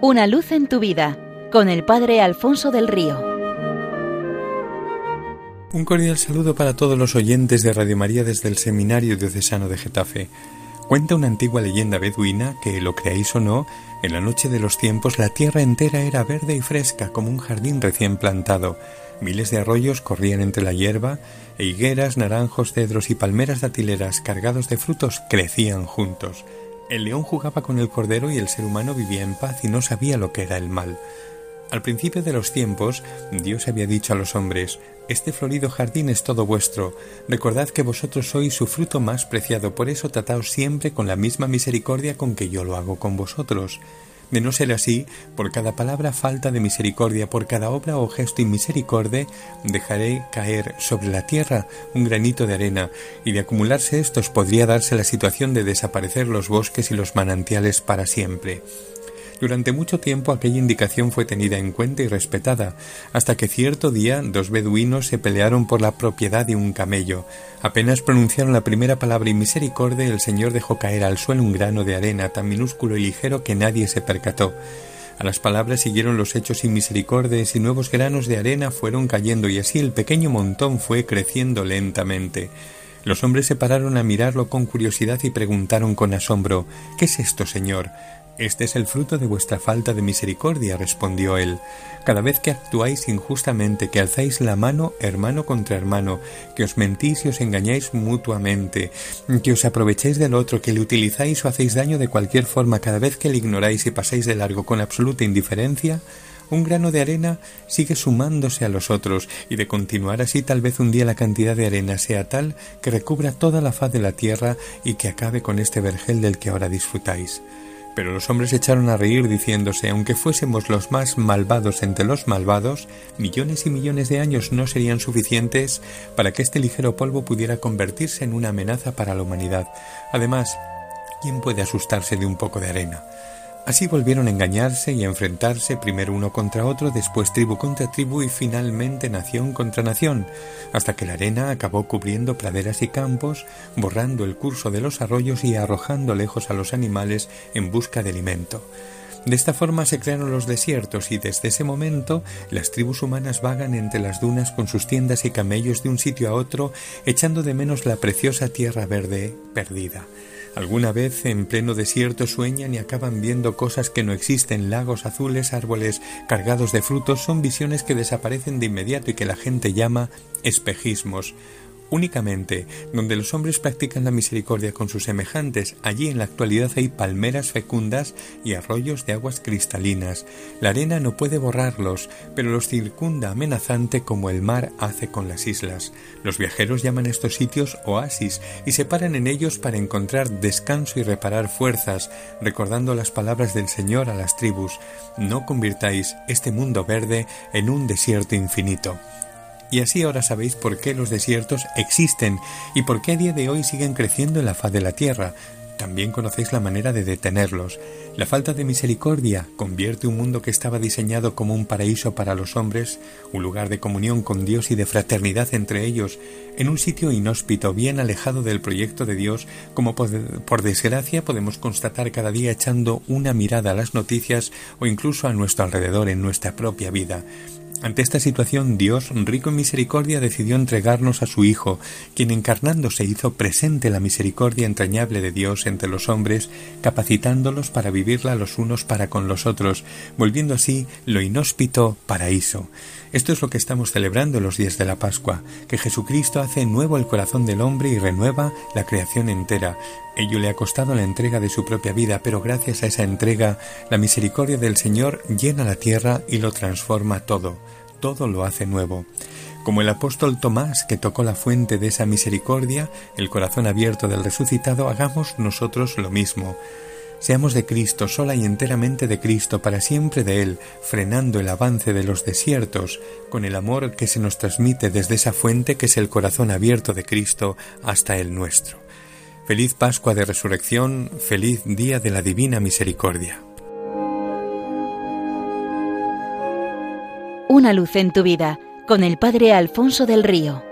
Una luz en tu vida con el Padre Alfonso del Río. Un cordial saludo para todos los oyentes de Radio María desde el Seminario Diocesano de Getafe. Cuenta una antigua leyenda beduina que, lo creáis o no, en la noche de los tiempos la tierra entera era verde y fresca como un jardín recién plantado. Miles de arroyos corrían entre la hierba e higueras, naranjos, cedros y palmeras datileras cargados de frutos crecían juntos. El león jugaba con el cordero y el ser humano vivía en paz y no sabía lo que era el mal. Al principio de los tiempos, Dios había dicho a los hombres, Este florido jardín es todo vuestro, recordad que vosotros sois su fruto más preciado, por eso trataos siempre con la misma misericordia con que yo lo hago con vosotros. De no ser así, por cada palabra falta de misericordia, por cada obra o gesto inmisericordia, dejaré caer sobre la tierra un granito de arena, y de acumularse estos podría darse la situación de desaparecer los bosques y los manantiales para siempre. Durante mucho tiempo aquella indicación fue tenida en cuenta y respetada, hasta que cierto día dos beduinos se pelearon por la propiedad de un camello. Apenas pronunciaron la primera palabra y misericordia, el Señor dejó caer al suelo un grano de arena tan minúsculo y ligero que nadie se percató. A las palabras siguieron los hechos sin misericordia y nuevos granos de arena fueron cayendo y así el pequeño montón fue creciendo lentamente. Los hombres se pararon a mirarlo con curiosidad y preguntaron con asombro ¿Qué es esto, Señor? Este es el fruto de vuestra falta de misericordia, respondió él. Cada vez que actuáis injustamente, que alzáis la mano hermano contra hermano, que os mentís y os engañáis mutuamente, que os aprovecháis del otro, que le utilizáis o hacéis daño de cualquier forma, cada vez que le ignoráis y pasáis de largo con absoluta indiferencia, un grano de arena sigue sumándose a los otros, y de continuar así tal vez un día la cantidad de arena sea tal que recubra toda la faz de la tierra y que acabe con este vergel del que ahora disfrutáis. Pero los hombres echaron a reír diciéndose, aunque fuésemos los más malvados entre los malvados, millones y millones de años no serían suficientes para que este ligero polvo pudiera convertirse en una amenaza para la humanidad. Además, ¿quién puede asustarse de un poco de arena? Así volvieron a engañarse y a enfrentarse primero uno contra otro, después tribu contra tribu y finalmente nación contra nación, hasta que la arena acabó cubriendo praderas y campos, borrando el curso de los arroyos y arrojando lejos a los animales en busca de alimento. De esta forma se crearon los desiertos y desde ese momento las tribus humanas vagan entre las dunas con sus tiendas y camellos de un sitio a otro, echando de menos la preciosa tierra verde perdida. Alguna vez en pleno desierto sueñan y acaban viendo cosas que no existen, lagos azules, árboles cargados de frutos, son visiones que desaparecen de inmediato y que la gente llama espejismos. Únicamente donde los hombres practican la misericordia con sus semejantes, allí en la actualidad hay palmeras fecundas y arroyos de aguas cristalinas. La arena no puede borrarlos, pero los circunda amenazante como el mar hace con las islas. Los viajeros llaman estos sitios oasis y se paran en ellos para encontrar descanso y reparar fuerzas, recordando las palabras del Señor a las tribus, no convirtáis este mundo verde en un desierto infinito. Y así ahora sabéis por qué los desiertos existen y por qué a día de hoy siguen creciendo en la faz de la tierra. También conocéis la manera de detenerlos. La falta de misericordia convierte un mundo que estaba diseñado como un paraíso para los hombres, un lugar de comunión con Dios y de fraternidad entre ellos, en un sitio inhóspito, bien alejado del proyecto de Dios, como por, desgracia podemos constatar cada día echando una mirada a las noticias o incluso a nuestro alrededor en nuestra propia vida. Ante esta situación, Dios, rico en misericordia, decidió entregarnos a su Hijo, quien encarnándose hizo presente la misericordia entrañable de Dios entre los hombres, capacitándolos para vivirla los unos para con los otros, volviendo así lo inhóspito paraíso. Esto es lo que estamos celebrando los días de la Pascua, que Jesucristo hace nuevo el corazón del hombre y renueva la creación entera. Ello le ha costado la entrega de su propia vida, pero gracias a esa entrega, la misericordia del Señor llena la tierra y lo transforma todo, todo lo hace nuevo. Como el apóstol Tomás, que tocó la fuente de esa misericordia, el corazón abierto del resucitado, hagamos nosotros lo mismo. Seamos de Cristo, sola y enteramente de Cristo, para siempre de Él, frenando el avance de los desiertos, con el amor que se nos transmite desde esa fuente que es el corazón abierto de Cristo hasta el nuestro. Feliz Pascua de Resurrección, feliz día de la Divina Misericordia. Una luz en tu vida, con el Padre Alfonso del Río.